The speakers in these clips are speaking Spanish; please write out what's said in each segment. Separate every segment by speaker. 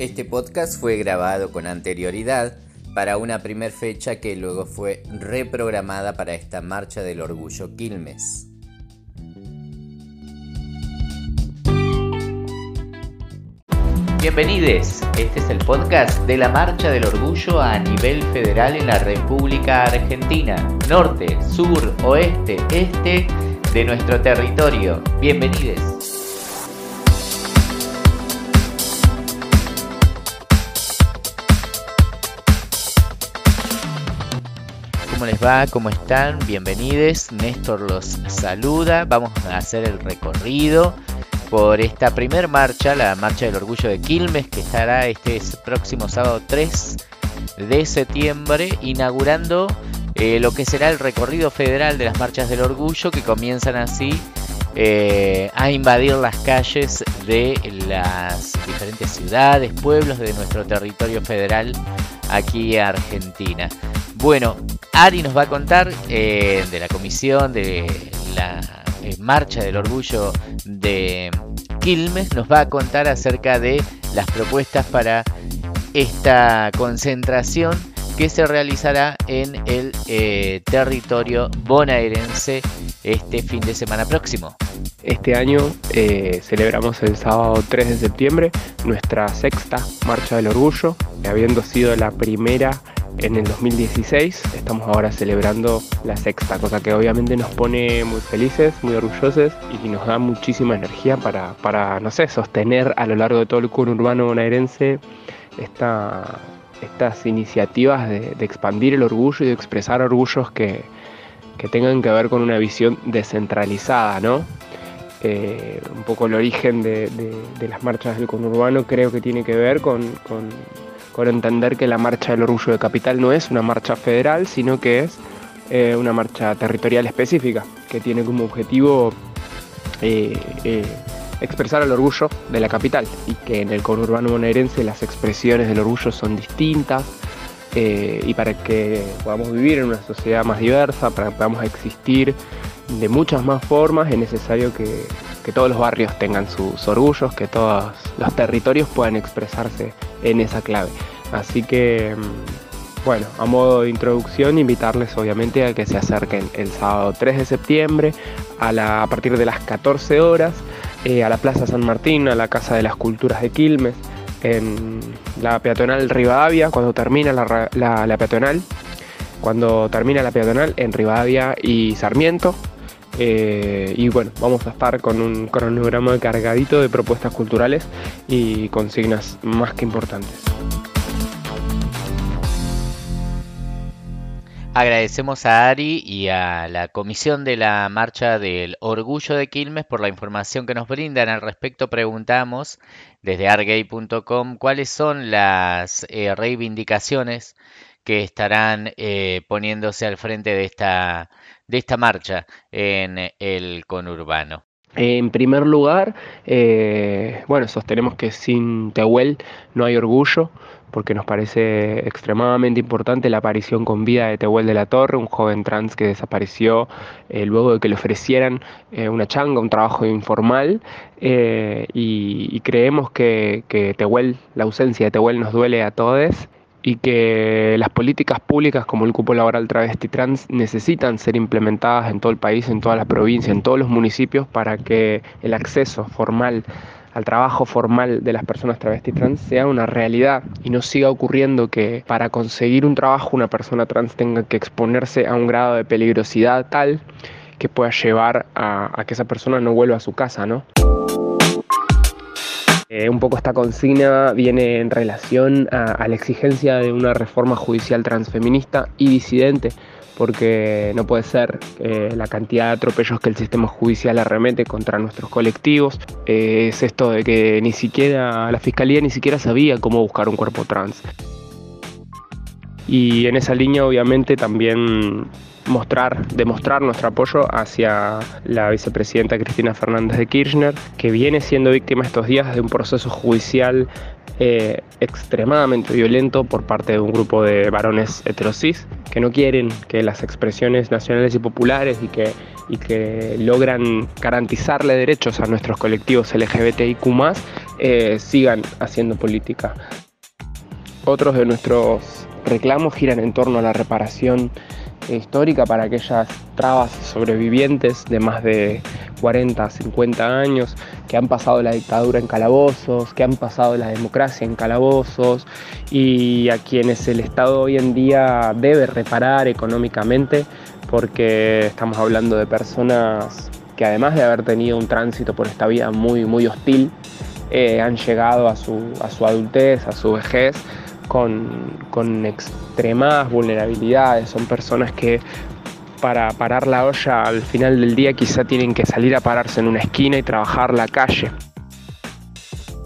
Speaker 1: Este podcast fue grabado con anterioridad para una primer fecha que luego fue reprogramada para esta Marcha del Orgullo Quilmes. Bienvenidos, este es el podcast de la Marcha del Orgullo a nivel federal en la República Argentina, norte, sur, oeste, este de nuestro territorio. Bienvenidos. ¿Cómo les va? ¿Cómo están? Bienvenidos. Néstor los saluda. Vamos a hacer el recorrido por esta primer marcha, la Marcha del Orgullo de Quilmes, que estará este próximo sábado 3 de septiembre, inaugurando eh, lo que será el recorrido federal de las Marchas del Orgullo, que comienzan así eh, a invadir las calles de las diferentes ciudades, pueblos de nuestro territorio federal aquí en Argentina. Bueno, Ari nos va a contar eh, de la comisión de la eh, Marcha del Orgullo de Quilmes, nos va a contar acerca de las propuestas para esta concentración que se realizará en el eh, territorio bonaerense este fin de semana próximo.
Speaker 2: Este año celebramos el sábado 3 de septiembre nuestra sexta Marcha del Orgullo, habiendo sido la primera en el 2016. Estamos ahora celebrando la sexta, cosa que obviamente nos pone muy felices, muy orgullosos y nos da muchísima energía para, para no sé, sostener a lo largo de todo el urbano bonaerense esta, estas iniciativas de, expandir el orgullo y de expresar orgullos que, que tengan que ver con una visión descentralizada, ¿no? Eh, un poco el origen de, de, las marchas del conurbano creo que tiene que ver con por entender que la Marcha del Orgullo de Capital no es una marcha federal, sino que es eh, una marcha territorial específica, que tiene como objetivo eh, eh, expresar el orgullo de la capital y que en el conurbano bonaerense las expresiones del orgullo son distintas y para que podamos vivir en una sociedad más diversa, para que podamos existir de muchas más formas, es necesario que, todos los barrios tengan sus orgullos, que todos los territorios puedan expresarse en esa clave. Así que, mm, bueno, a modo de introducción, invitarles obviamente a que se acerquen el sábado 3 de septiembre a, la, a partir de las 14 horas eh, a la Plaza San Martín, a la Casa de las Culturas de Quilmes, en la peatonal Rivadavia, cuando termina la, peatonal, cuando termina la peatonal en Rivadavia y Sarmiento. Eh, y bueno, vamos a estar con un cronograma cargadito de propuestas culturales y consignas más que importantes.
Speaker 1: Agradecemos a Ari y a la comisión de la Marcha del Orgullo de Quilmes por la información que nos brindan. Al respecto preguntamos desde argay.com cuáles son las eh, reivindicaciones que estarán eh, poniéndose al frente de esta, de esta marcha en el conurbano.
Speaker 2: En primer lugar, eh, bueno, sostenemos que sin Tehuel no hay orgullo porque nos parece extremadamente importante la aparición con vida de Tehuel de la Torre, un joven trans que desapareció eh, luego de que le ofrecieran eh, una changa, un trabajo informal, eh, y, creemos que, que Tehuel, la ausencia de Tehuel nos duele a todos y que las políticas públicas como el cupo laboral travesti trans necesitan ser implementadas en todo el país, en toda la provincia, en todos los municipios para que el acceso formal al trabajo formal de las personas travesti trans sea una realidad y no siga ocurriendo que para conseguir un trabajo una persona trans tenga que exponerse a un grado de peligrosidad tal que pueda llevar a, que esa persona no vuelva a su casa, ¿no? Eh, un poco esta consigna viene en relación a la exigencia de una reforma judicial transfeminista y disidente porque no puede ser eh, la cantidad de atropellos que el sistema judicial arremete contra nuestros colectivos. Eh, es esto de que ni siquiera la fiscalía ni siquiera sabía cómo buscar un cuerpo trans. Y en esa línea obviamente también mostrar, demostrar nuestro apoyo hacia la vicepresidenta Cristina Fernández de Kirchner, que viene siendo víctima estos días de un proceso judicial eh, extremadamente violento por parte de un grupo de varones heterosis que no quieren que las expresiones nacionales y populares y que, y que logran garantizarle derechos a nuestros colectivos LGBTIQ eh, sigan haciendo política. Otros de nuestros reclamos giran en torno a la reparación histórica para aquellas trabas sobrevivientes de más de 40, 50 años, que han pasado la dictadura en calabozos, que han pasado la democracia en calabozos y a quienes el Estado hoy en día debe reparar económicamente porque estamos hablando de personas que además de haber tenido un tránsito por esta vida muy, muy hostil, eh, han llegado a su, a su adultez, a su vejez, con, con extremas vulnerabilidades. Son personas que para parar la olla al final del día quizá tienen que salir a pararse en una esquina y trabajar la calle.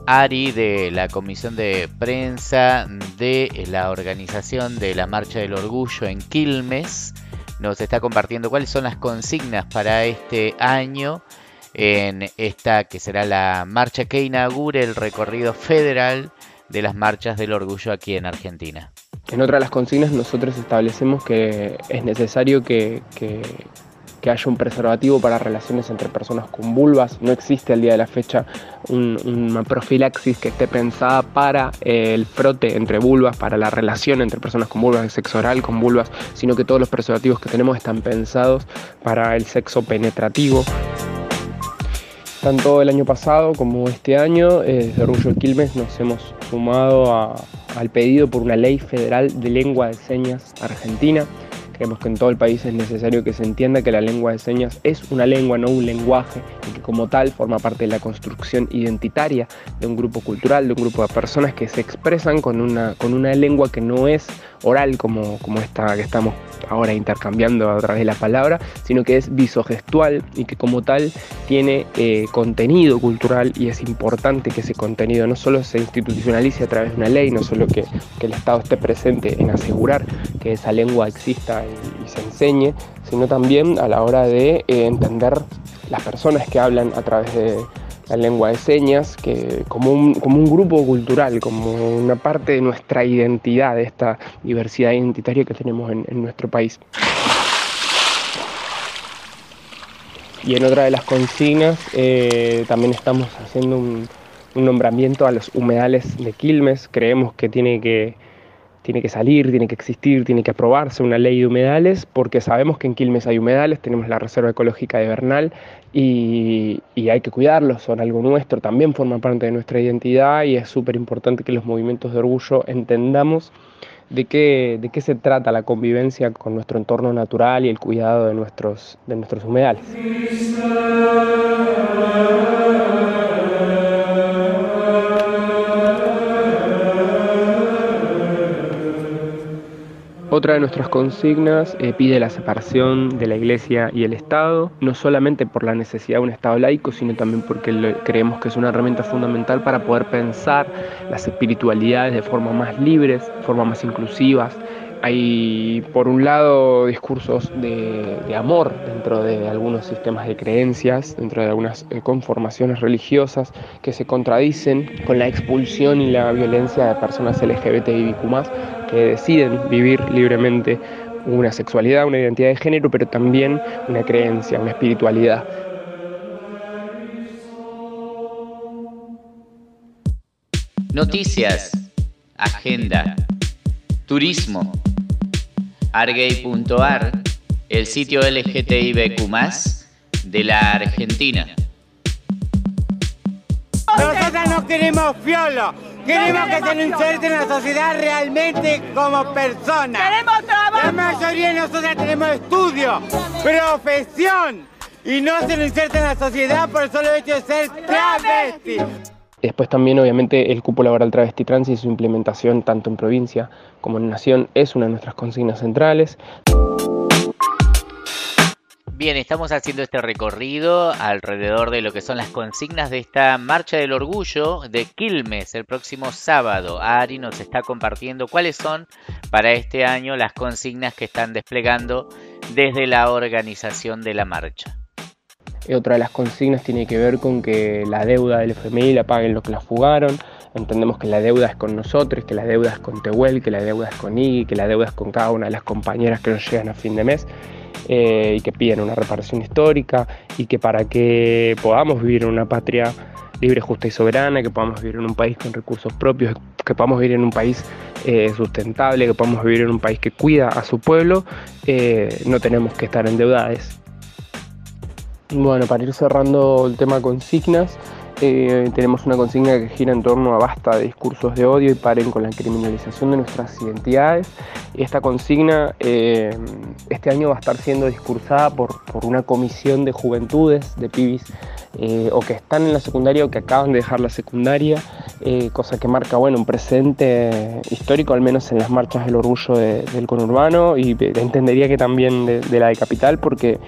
Speaker 1: Ari de la Comisión de Prensa de la organización de la Marcha del Orgullo en Quilmes nos está compartiendo cuáles son las consignas para este año en esta que será la marcha que inaugure el recorrido federal de las marchas del orgullo aquí en Argentina.
Speaker 2: En otra de las consignas nosotros establecemos que es necesario que, haya un preservativo para relaciones entre personas con vulvas. No existe al día de la fecha una profilaxis que esté pensada para el frote entre vulvas, para la relación entre personas con vulvas, de sexo oral con vulvas, sino que todos los preservativos que tenemos están pensados para el sexo penetrativo. Tanto el año pasado como este año, eh, desde Orgullo Quilmes nos hemos sumado al pedido por una ley federal de lengua de señas argentina. Creemos que en todo el país es necesario que se entienda que la lengua de señas es una lengua, no un lenguaje, y que como tal forma parte de la construcción identitaria de un grupo cultural, de un grupo de personas que se expresan con una, con una lengua que no es oral como, como esta que estamos ahora intercambiando a través de la palabra, sino que es visogestual y que como tal tiene eh, contenido cultural y es importante que ese contenido no solo se institucionalice a través de una ley, no solo que, el Estado esté presente en asegurar que esa lengua exista y, se enseñe, sino también a la hora de eh, entender las personas que hablan a través de la lengua de señas, que como un, como un grupo cultural, como una parte de nuestra identidad, de esta diversidad identitaria que tenemos en, nuestro país. Y en otra de las consignas eh, también estamos haciendo un, un nombramiento a los humedales de Quilmes. Creemos que tiene que tiene que salir, tiene que existir, tiene que aprobarse una ley de humedales, porque sabemos que en Quilmes hay humedales, tenemos la Reserva Ecológica de Bernal y, hay que cuidarlos, son algo nuestro, también forman parte de nuestra identidad y es súper importante que los movimientos de orgullo entendamos de qué, de qué se trata la convivencia con nuestro entorno natural y el cuidado de nuestros, de nuestros humedales. Otra de nuestras consignas eh, pide la separación de la Iglesia y el Estado, no solamente por la necesidad de un Estado laico, sino también porque creemos que es una herramienta fundamental para poder pensar las espiritualidades de forma más libres, forma más inclusivas, hay, por un lado, discursos de, amor dentro de algunos sistemas de creencias, dentro de algunas eh, conformaciones religiosas que se contradicen con la expulsión y la violencia de personas LGBTIQ que deciden vivir libremente una sexualidad, una identidad de género, pero también una creencia, una espiritualidad.
Speaker 1: Noticias, agenda, turismo argay.ar, el sitio LGTBQ de la Argentina.
Speaker 3: Nosotros no queremos fiolo, queremos que se nos inserte en la sociedad realmente como personas.
Speaker 4: Queremos trabajo.
Speaker 3: La mayoría de nosotros tenemos estudio, profesión, y no se nos inserta en la sociedad por el solo hecho de ser travesti.
Speaker 2: Después también obviamente el cupo laboral travesti trans y su implementación tanto en provincia como en nación es una de nuestras consignas centrales.
Speaker 1: Bien, estamos haciendo este recorrido alrededor de lo que son las consignas de esta Marcha del Orgullo de Quilmes el próximo sábado. Ari nos está compartiendo cuáles son para este año las consignas que están desplegando desde la organización de la marcha.
Speaker 2: Otra de las consignas tiene que ver con que la deuda del FMI la paguen los que la fugaron. Entendemos que la deuda es con nosotros, que la deuda es con Tehuel, que la deuda es con Iggy, que la deuda es con cada una de las compañeras que nos llegan a fin de mes eh, y que piden una reparación histórica y que para que podamos vivir en una patria libre, justa y soberana, que podamos vivir en un país con recursos propios, que podamos vivir en un país eh, sustentable, que podamos vivir en un país que cuida a su pueblo, eh, no tenemos que estar endeudados. Bueno, para ir cerrando el tema consignas, eh, tenemos una consigna que gira en torno a basta de discursos de odio y paren con la criminalización de nuestras identidades. Esta consigna eh, este año va a estar siendo discursada por, una comisión de juventudes, de pibis, eh, o que están en la secundaria o que acaban de dejar la secundaria, cosa que marca bueno, un presente histórico, al menos en las marchas del orgullo del conurbano y entendería que también de, de la de Capital, porque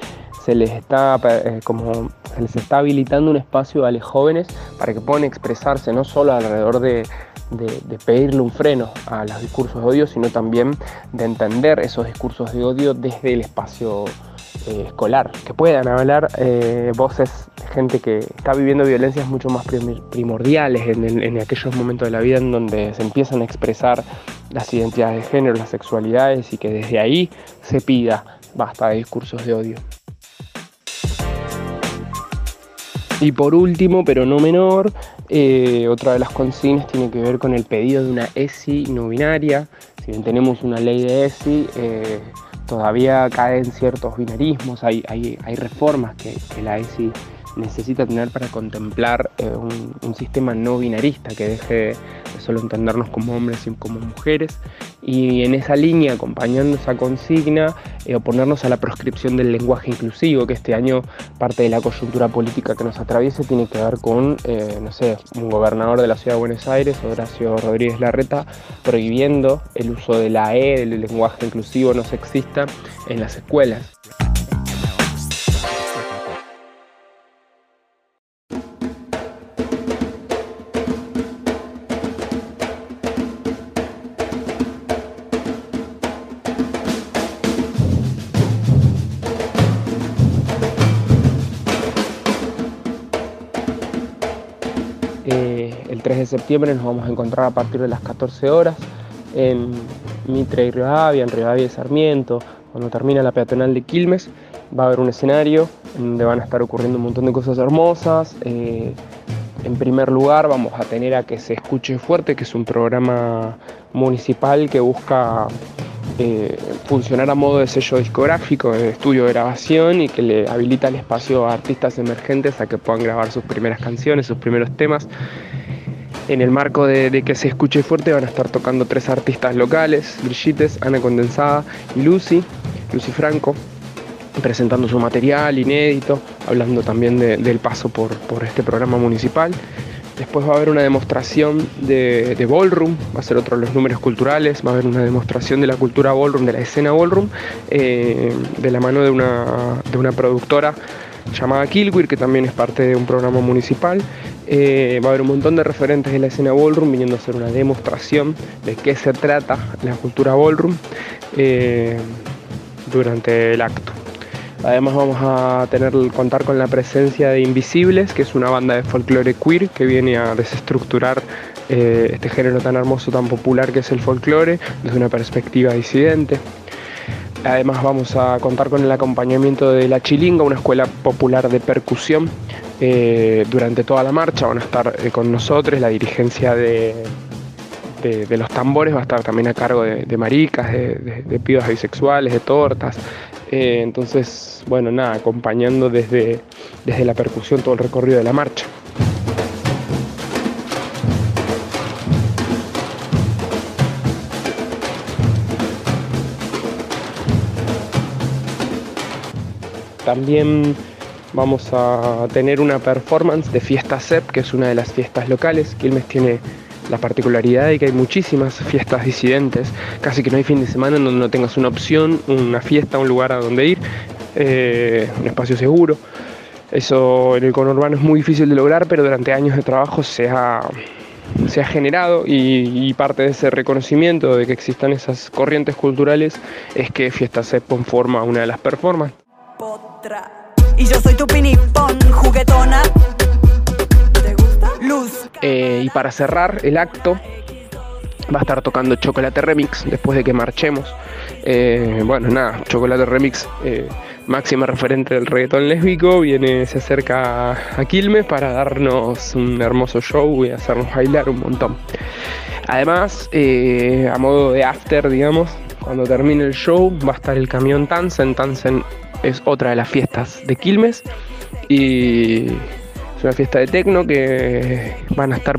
Speaker 2: se les está eh, como se les está habilitando un espacio a los jóvenes para que puedan expresarse no solo alrededor de, pedirle un freno a los discursos de odio, sino también de entender esos discursos de odio desde el espacio eh, escolar, que puedan hablar eh, voces de gente que está viviendo violencias mucho más primordiales en, aquellos momentos de la vida en donde se empiezan a expresar las identidades de género, las sexualidades y que desde ahí se pida basta de discursos de odio. Y por último, pero no menor, eh, otra de las consignas tiene que ver con el pedido de una ESI no binaria. Si bien tenemos una ley de ESI, eh, todavía caen ciertos binarismos, hay, hay, hay reformas que, que, la ESI necesita tener para contemplar eh, un, sistema no binarista que deje de solo entendernos como hombres y como mujeres. Y en esa línea, acompañando esa consigna, eh, oponernos a la proscripción del lenguaje inclusivo, que este año parte de la coyuntura política que nos atraviesa tiene que ver con, eh, no sé, un gobernador de la ciudad de Buenos Aires, Horacio Rodríguez Larreta, prohibiendo el uso de la E, del lenguaje inclusivo no sexista, en las escuelas. De septiembre nos vamos a encontrar a partir de las 14 horas en Mitre y Rivadavia, en Rivadavia y Sarmiento, cuando termina la peatonal de Quilmes, va a haber un escenario donde van a estar ocurriendo un montón de cosas hermosas. Eh, en primer lugar vamos a tener a Que se escuche fuerte, que es un programa municipal que busca eh, funcionar a modo de sello discográfico, de estudio de grabación y que le habilita el espacio a artistas emergentes a que puedan grabar sus primeras canciones, sus primeros temas. En el marco de, que se escuche fuerte van a estar tocando tres artistas locales, Brigittes, Ana Condensada y Lucy, Lucy Franco, presentando su material inédito, hablando también del paso por, por este programa municipal. Después va a haber una demostración de, ballroom, va a ser otro de los números culturales, va a haber una demostración de la cultura ballroom, de la escena ballroom, eh, de la mano de una, de una productora llamada Kilquir, que también es parte de un programa municipal. Eh, va a haber un montón de referentes de la escena ballroom viniendo a hacer una demostración de qué se trata la cultura ballroom eh, durante el acto. Además vamos a tener contar con la presencia de Invisibles, que es una banda de folclore queer que viene a desestructurar eh, este género tan hermoso, tan popular que es el folclore, desde una perspectiva disidente. Además vamos a contar con el acompañamiento de La Chilinga, una escuela popular de percusión. Eh, durante toda la marcha van a estar eh, con nosotros la dirigencia de, de, los tambores va a estar también a cargo de, maricas, de, pibas bisexuales, de tortas, eh, entonces, bueno, nada, acompañando desde, desde la percusión todo el recorrido de la marcha. También vamos a tener una performance de Fiesta CEP, que es una de las fiestas locales. Quilmes tiene la particularidad de que hay muchísimas fiestas disidentes, casi que no hay fin de semana en donde no tengas una opción, una fiesta, un lugar a donde ir, eh, un espacio seguro. Eso en el conurbano es muy difícil de lograr, pero durante años de trabajo se ha, se ha generado y, parte de ese reconocimiento de que existan esas corrientes culturales es que Fiesta se conforma una de las performances. Y yo soy tu pinipón, juguetona. Eh, y para cerrar el acto, Va a estar tocando Chocolate Remix después de que marchemos. Eh, bueno, nada, Chocolate Remix, eh, máxima referente del reggaetón lésbico, viene, se acerca a Quilmes para darnos un hermoso show y hacernos bailar un montón. Además, eh, a modo de after, digamos, cuando termine el show va a estar el camión Tansen. Tansen es otra de las fiestas de Quilmes y es una fiesta de tecno que van a estar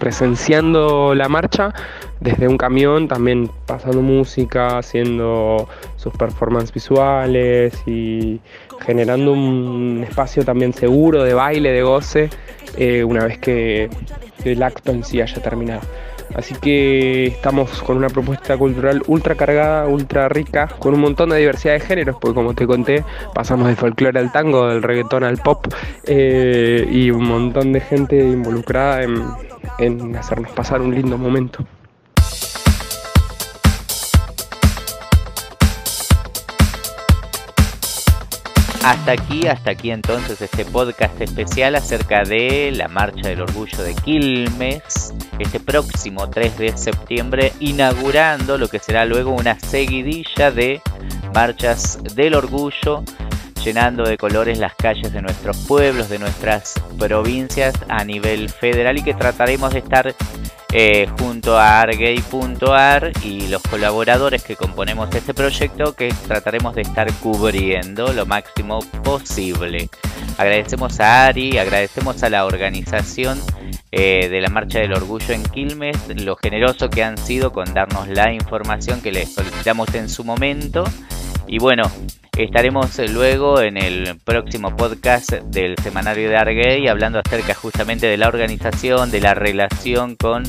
Speaker 2: presenciando la marcha desde un camión, también pasando música, haciendo sus performances visuales y generando un espacio también seguro de baile, de goce, eh, una vez que el acto en sí haya terminado. Así que estamos con una propuesta cultural ultra cargada, ultra rica, con un montón de diversidad de géneros, porque como te conté, pasamos del folclore al tango, del reggaetón al pop, eh, y un montón de gente involucrada en hacernos pasar un lindo momento.
Speaker 1: Hasta aquí, hasta aquí entonces este podcast especial acerca de la Marcha del Orgullo de Quilmes, este próximo 3 de septiembre, inaugurando lo que será luego una seguidilla de marchas del orgullo, llenando de colores las calles de nuestros pueblos, de nuestras provincias a nivel federal y que trataremos de estar eh, junto a argay.ar y los colaboradores que componemos este proyecto que trataremos de estar cubriendo lo máximo posible. Agradecemos a Ari, agradecemos a la organización eh, de la Marcha del Orgullo en Quilmes, lo generoso que han sido con darnos la información que les solicitamos en su momento. Y bueno, Estaremos luego en el próximo podcast del semanario de Arguey hablando acerca justamente de la organización, de la relación con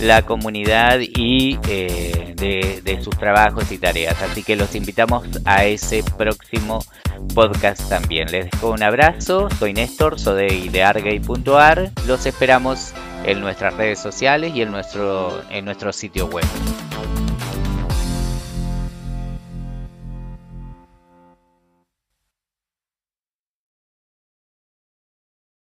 Speaker 1: la comunidad y eh, de, sus trabajos y tareas. Así que los invitamos a ese próximo podcast también. Les dejo un abrazo, soy Néstor, soy de Argay.ar. Los esperamos en nuestras redes sociales y en nuestro, en nuestro sitio web.